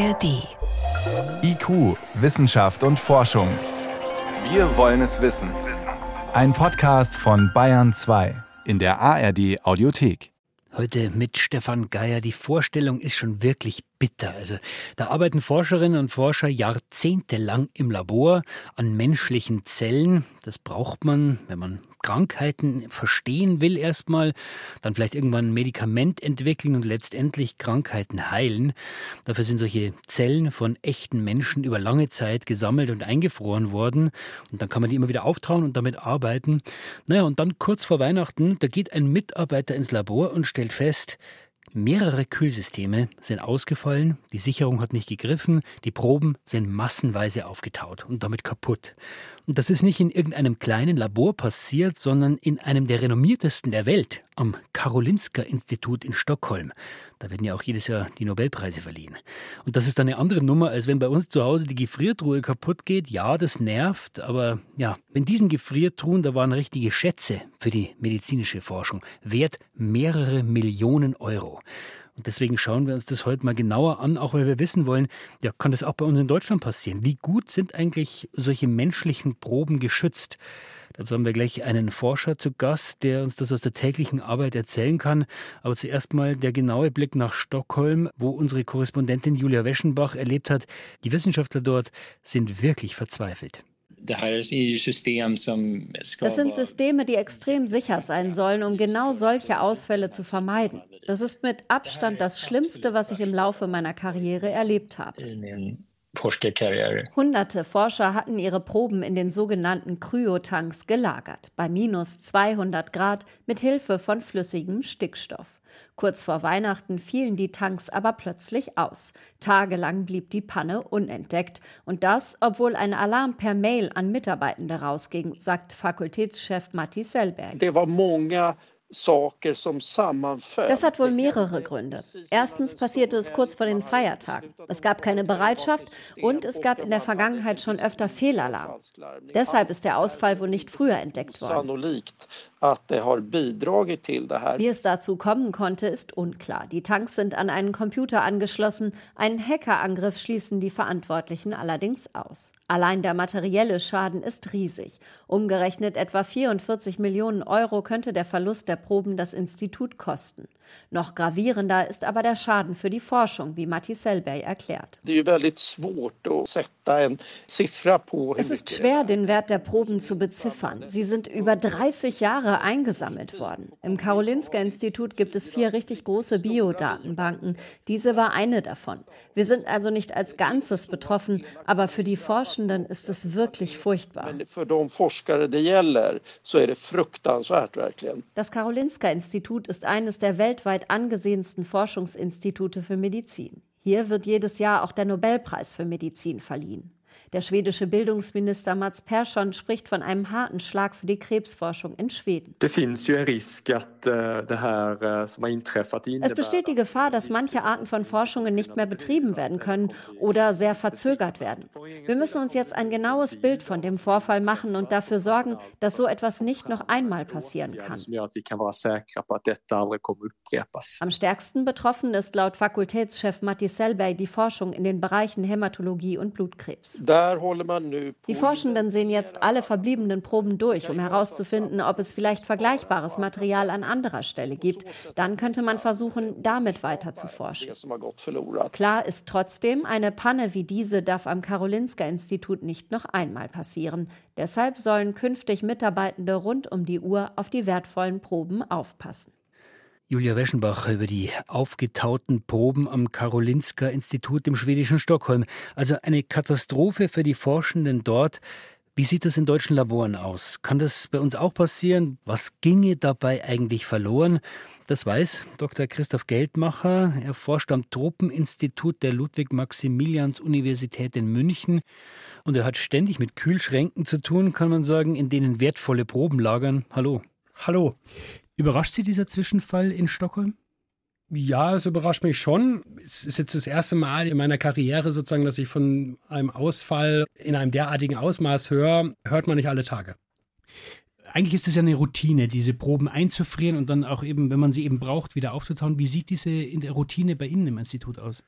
ARD. IQ, Wissenschaft und Forschung. Wir wollen es wissen. Ein Podcast von Bayern 2 in der ARD Audiothek. Heute mit Stefan Geier. Die Vorstellung ist schon wirklich bitter. Also, da arbeiten Forscherinnen und Forscher jahrzehntelang im Labor an menschlichen Zellen. Das braucht man, wenn man Krankheiten verstehen will erstmal, dann vielleicht irgendwann ein Medikament entwickeln und letztendlich Krankheiten heilen. Dafür sind solche Zellen von echten Menschen über lange Zeit gesammelt und eingefroren worden. Und dann kann man die immer wieder auftauen und damit arbeiten. Naja, und dann kurz vor Weihnachten, da geht ein Mitarbeiter ins Labor und stellt fest, Mehrere Kühlsysteme sind ausgefallen, die Sicherung hat nicht gegriffen, die Proben sind massenweise aufgetaut und damit kaputt. Und das ist nicht in irgendeinem kleinen Labor passiert, sondern in einem der renommiertesten der Welt, am Karolinska-Institut in Stockholm. Da werden ja auch jedes Jahr die Nobelpreise verliehen. Und das ist dann eine andere Nummer, als wenn bei uns zu Hause die Gefriertruhe kaputt geht. Ja, das nervt, aber ja, in diesen Gefriertruhen, da waren richtige Schätze für die medizinische Forschung, wert mehrere Millionen Euro. Und deswegen schauen wir uns das heute mal genauer an, auch weil wir wissen wollen, ja, kann das auch bei uns in Deutschland passieren? Wie gut sind eigentlich solche menschlichen Proben geschützt? Dazu haben wir gleich einen Forscher zu Gast, der uns das aus der täglichen Arbeit erzählen kann. Aber zuerst mal der genaue Blick nach Stockholm, wo unsere Korrespondentin Julia Weschenbach erlebt hat. Die Wissenschaftler dort sind wirklich verzweifelt. Das sind Systeme, die extrem sicher sein sollen, um genau solche Ausfälle zu vermeiden. Das ist mit Abstand das Schlimmste, was ich im Laufe meiner Karriere erlebt habe. Hunderte Forscher hatten ihre Proben in den sogenannten Kryotanks gelagert, bei minus 200 Grad mit Hilfe von flüssigem Stickstoff. Kurz vor Weihnachten fielen die Tanks aber plötzlich aus. Tagelang blieb die Panne unentdeckt. Und das, obwohl ein Alarm per Mail an Mitarbeitende rausging, sagt Fakultätschef Matti Sellberg. Das hat wohl mehrere Gründe. Erstens passierte es kurz vor den Feiertagen. Es gab keine Bereitschaft und es gab in der Vergangenheit schon öfter Fehlalarm. Deshalb ist der Ausfall wohl nicht früher entdeckt worden. Wie es dazu kommen konnte, ist unklar. Die Tanks sind an einen Computer angeschlossen. Einen Hackerangriff schließen die Verantwortlichen allerdings aus. Allein der materielle Schaden ist riesig. Umgerechnet etwa 44 Millionen Euro könnte der Verlust der Proben das Institut kosten. Noch gravierender ist aber der Schaden für die Forschung, wie Matti Sellberg erklärt. Es ist schwer, den Wert der Proben zu beziffern. Sie sind über 30 Jahre eingesammelt worden. Im Karolinska-Institut gibt es vier richtig große Biodatenbanken. Diese war eine davon. Wir sind also nicht als Ganzes betroffen, aber für die Forschenden ist es wirklich furchtbar. Das Karolinska-Institut ist eines der weltweit weltweit angesehensten Forschungsinstitute für Medizin. Hier wird jedes Jahr auch der Nobelpreis für Medizin verliehen. Der schwedische Bildungsminister Mats Persson spricht von einem harten Schlag für die Krebsforschung in Schweden. Eh, es besteht die Gefahr, dass manche Arten von Forschungen nicht mehr betrieben werden können oder sehr verzögert werden. Wir müssen uns jetzt ein genaues Bild von dem Vorfall machen und dafür sorgen, dass so etwas nicht noch einmal passieren kann. Am stärksten betroffen ist laut Fakultätschef Matti Selberg die Forschung in den Bereichen Hämatologie und Blutkrebs. Die Forschenden sehen jetzt alle verbliebenen Proben durch, um herauszufinden, ob es vielleicht vergleichbares Material an anderer Stelle gibt. Dann könnte man versuchen, damit weiter zu forschen. Klar ist trotzdem, eine Panne wie diese darf am Karolinska-Institut nicht noch einmal passieren. Deshalb sollen künftig Mitarbeitende rund um die Uhr auf die wertvollen Proben aufpassen. Julia Weschenbach über die aufgetauten Proben am Karolinska-Institut im schwedischen Stockholm. Also eine Katastrophe für die Forschenden dort. Wie sieht das in deutschen Laboren aus? Kann das bei uns auch passieren? Was ginge dabei eigentlich verloren? Das weiß Dr. Christoph Geldmacher. Er forscht am Tropeninstitut der Ludwig-Maximilians-Universität in München. Und er hat ständig mit Kühlschränken zu tun, kann man sagen, in denen wertvolle Proben lagern. Hallo. Hallo. Überrascht Sie dieser Zwischenfall in Stockholm? Ja, es überrascht mich schon. Es ist jetzt das erste Mal in meiner Karriere sozusagen, dass ich von einem Ausfall in einem derartigen Ausmaß höre. Hört man nicht alle Tage. Eigentlich ist es ja eine Routine, diese Proben einzufrieren und dann auch eben, wenn man sie eben braucht, wieder aufzutauen. Wie sieht diese in der Routine bei Ihnen im Institut aus?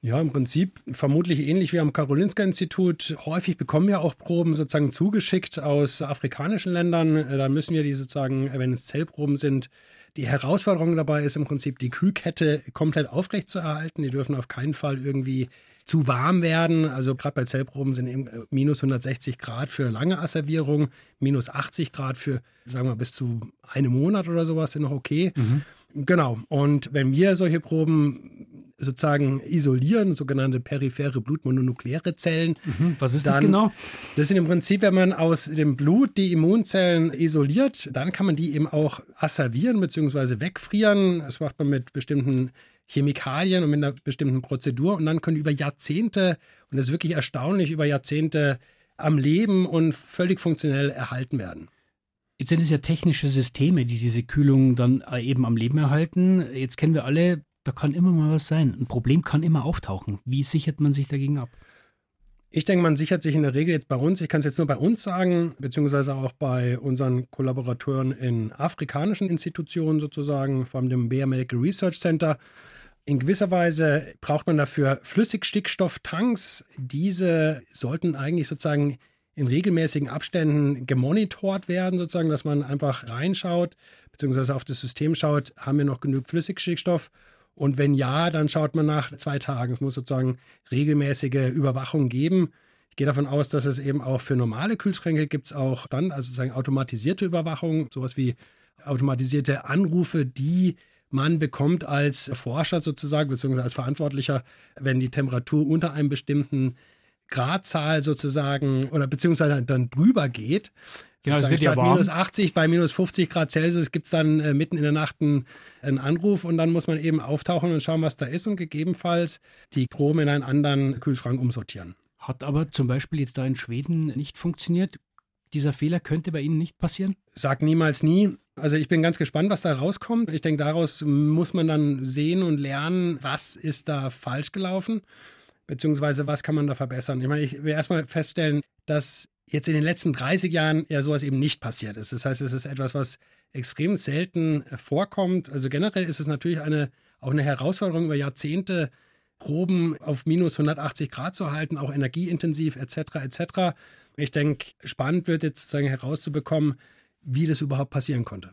Ja, im Prinzip vermutlich ähnlich wie am Karolinska-Institut. Häufig bekommen wir auch Proben sozusagen zugeschickt aus afrikanischen Ländern. Da müssen wir die sozusagen, wenn es Zellproben sind, die Herausforderung dabei ist im Prinzip, die Kühlkette komplett aufrechtzuerhalten. Die dürfen auf keinen Fall irgendwie zu warm werden. Also gerade bei Zellproben sind eben äh, minus 160 Grad für lange Asservierung, minus 80 Grad für, sagen wir, bis zu einem Monat oder sowas sind noch okay. Mhm. Genau. Und wenn wir solche Proben sozusagen isolieren, sogenannte periphere blutmononukleare Zellen. Mhm. Was ist dann, das genau? Das sind im Prinzip, wenn man aus dem Blut die Immunzellen isoliert, dann kann man die eben auch asservieren bzw. wegfrieren. Das macht man mit bestimmten Chemikalien und mit einer bestimmten Prozedur und dann können über Jahrzehnte, und das ist wirklich erstaunlich, über Jahrzehnte am Leben und völlig funktionell erhalten werden. Jetzt sind es ja technische Systeme, die diese Kühlung dann äh, eben am Leben erhalten. Jetzt kennen wir alle, da kann immer mal was sein. Ein Problem kann immer auftauchen. Wie sichert man sich dagegen ab? Ich denke, man sichert sich in der Regel jetzt bei uns, ich kann es jetzt nur bei uns sagen, beziehungsweise auch bei unseren Kollaborateuren in afrikanischen Institutionen sozusagen, vor allem dem Bayer Medical Research Center. In gewisser Weise braucht man dafür Flüssigstickstofftanks. Diese sollten eigentlich sozusagen in regelmäßigen Abständen gemonitort werden, sozusagen, dass man einfach reinschaut, beziehungsweise auf das System schaut, haben wir noch genug Flüssigstickstoff? Und wenn ja, dann schaut man nach zwei Tagen. Es muss sozusagen regelmäßige Überwachung geben. Ich gehe davon aus, dass es eben auch für normale Kühlschränke gibt es auch dann, also sozusagen automatisierte Überwachung, sowas wie automatisierte Anrufe, die man bekommt als Forscher sozusagen, beziehungsweise als Verantwortlicher, wenn die Temperatur unter einem bestimmten Gradzahl sozusagen oder beziehungsweise dann drüber geht. Genau, es wird ja warm. minus 80 bei minus 50 Grad Celsius gibt es dann äh, mitten in der Nacht einen, einen, Anruf und dann muss man eben auftauchen und schauen, was da ist und gegebenenfalls die Proben in einen anderen Kühlschrank umsortieren. Hat aber zum Beispiel jetzt da in Schweden nicht funktioniert. Dieser Fehler könnte bei Ihnen nicht passieren? Sag niemals nie. Also ich bin ganz gespannt, was da rauskommt. Ich denke, daraus muss man dann sehen und lernen, was ist da falsch gelaufen, beziehungsweise was kann man da verbessern. Ich meine, ich will erstmal feststellen, dass jetzt in den letzten 30 Jahren ja sowas eben nicht passiert ist. Das heißt, es ist etwas, was extrem selten vorkommt. Also generell ist es natürlich eine, auch eine Herausforderung über Jahrzehnte, Proben auf minus 180 Grad zu halten, auch energieintensiv etc. etc. Ich denke, spannend wird jetzt sozusagen herauszubekommen, wie das überhaupt passieren konnte.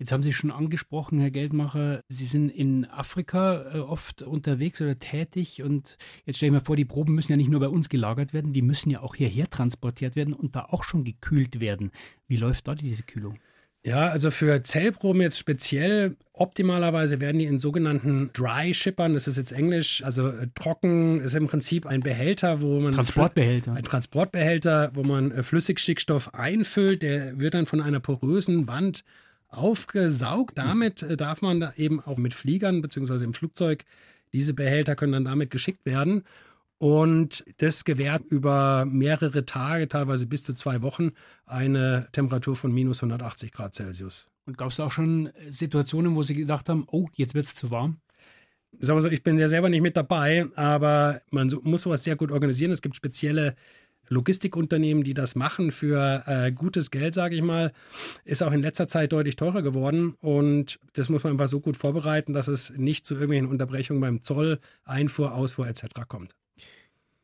Jetzt haben Sie schon angesprochen, Herr Geldmacher, Sie sind in Afrika äh, oft unterwegs oder tätig und jetzt stelle ich mir vor, die Proben müssen ja nicht nur bei uns gelagert werden, die müssen ja auch hierher transportiert werden und da auch schon gekühlt werden. Wie läuft da diese Kühlung? Ja, also für Zellproben jetzt speziell, optimalerweise werden die in sogenannten Dry Shippern, das ist jetzt Englisch, also äh, trocken, ist im Prinzip ein Behälter, wo man. Transportbehälter. Ein Transportbehälter, wo man äh, Flüssigstickstoff einfüllt, der wird dann von einer porösen Wand aufgesaugt. Damit äh, darf man da eben auch mit Fliegern bzw. im Flugzeug, diese Behälter können dann damit geschickt werden. Und das gewährt über mehrere Tage, teilweise bis zu zwei Wochen, eine Temperatur von minus 180 Grad Celsius. Und gab es auch schon Situationen, wo Sie gedacht haben, oh, jetzt wird es zu warm? Sagen wir so, ich bin ja selber nicht mit dabei, aber man muss sowas sehr gut organisieren. Es gibt spezielle Logistikunternehmen, die das machen für äh, gutes Geld, sage ich mal, ist auch in letzter Zeit deutlich teurer geworden. Und das muss man einfach so gut vorbereiten, dass es nicht zu irgendwelchen Unterbrechungen beim Zoll, Einfuhr, Ausfuhr etc. kommt.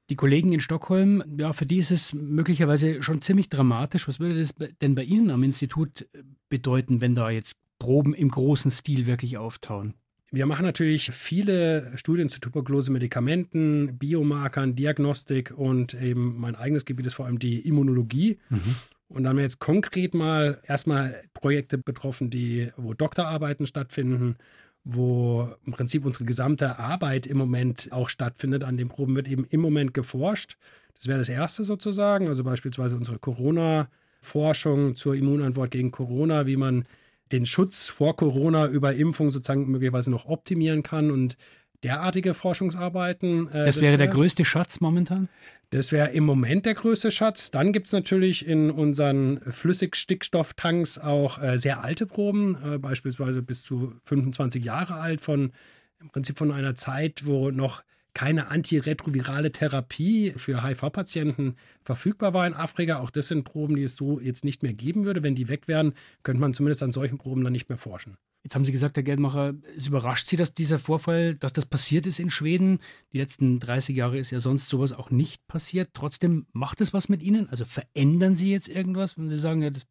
Die Kollegen in Stockholm, ja, für die ist es möglicherweise schon ziemlich dramatisch. Was würde das denn bei Ihnen am Institut äh, bedeuten, wenn da jetzt Proben im großen Stil wirklich auftauen? Wir machen natürlich viele Studien zu Tuberkulose, Medikamenten, Biomarkern, Diagnostik und eben mein eigenes Gebiet ist vor allem die Immunologie. Mhm. Und da haben wir jetzt konkret mal erstmal Projekte betroffen, die, wo Doktorarbeiten stattfinden, wo im Prinzip unsere gesamte Arbeit im Moment auch stattfindet. An den Proben wird eben im Moment geforscht. Das wäre das Erste sozusagen, also beispielsweise unsere Corona-Forschung zur Immunantwort gegen Corona, wie man den Schutz vor Corona über Impfung sozusagen möglicherweise noch optimieren kann und derartige Forschungsarbeiten. Äh, das, das, wäre wär, der größte Schatz momentan? Das wäre im Moment der größte Schatz. Dann gibt es natürlich in unseren Flüssigstickstofftanks auch äh, sehr alte Proben, äh, beispielsweise bis zu 25 Jahre alt, von im Prinzip von einer Zeit, wo noch keine antiretrovirale Therapie für HIV-Patienten verfügbar war in Afrika. Auch das sind Proben, die es so jetzt nicht mehr geben würde. Wenn die weg wären, könnte man zumindest an solchen Proben dann nicht mehr forschen. Jetzt haben Sie gesagt, Herr Geldmacher, es überrascht Sie, dass dieser Vorfall, dass das passiert ist in Schweden. Die letzten 30 Jahre ist ja sonst sowas auch nicht passiert. Trotzdem macht es was mit Ihnen? Also verändern Sie jetzt irgendwas, wenn Sie sagen, ja, das,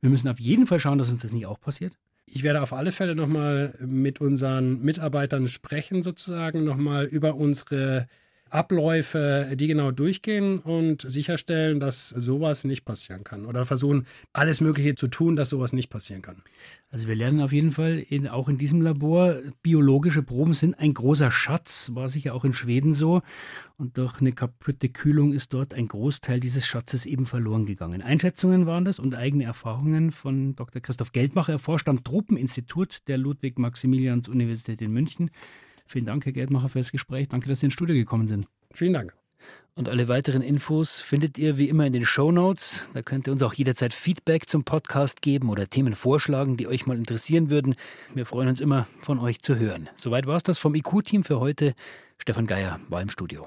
wir müssen auf jeden Fall schauen, dass uns das nicht auch passiert? Ich werde auf alle Fälle nochmal mit unseren Mitarbeitern sprechen, sozusagen, nochmal über unsere Abläufe, die genau durchgehen und sicherstellen, dass sowas nicht passieren kann. Oder versuchen, alles Mögliche zu tun, dass sowas nicht passieren kann. Also wir lernen auf jeden Fall in, auch in diesem Labor, biologische Proben sind ein großer Schatz, war sicher auch in Schweden so. Und durch eine kaputte Kühlung ist dort ein Großteil dieses Schatzes eben verloren gegangen. Einschätzungen waren das und eigene Erfahrungen von Dr. Christoph Geldmacher. Er forscht am Tropeninstitut der Ludwig-Maximilians-Universität in München. Vielen Dank, Herr Geldmacher, für das Gespräch. Danke, dass Sie ins Studio gekommen sind. Vielen Dank. Und alle weiteren Infos findet ihr wie immer in den Show Notes. Da könnt ihr uns auch jederzeit Feedback zum Podcast geben oder Themen vorschlagen, die euch mal interessieren würden. Wir freuen uns immer, von euch zu hören. Soweit war es das vom IQ-Team für heute. Stefan Geier war im Studio.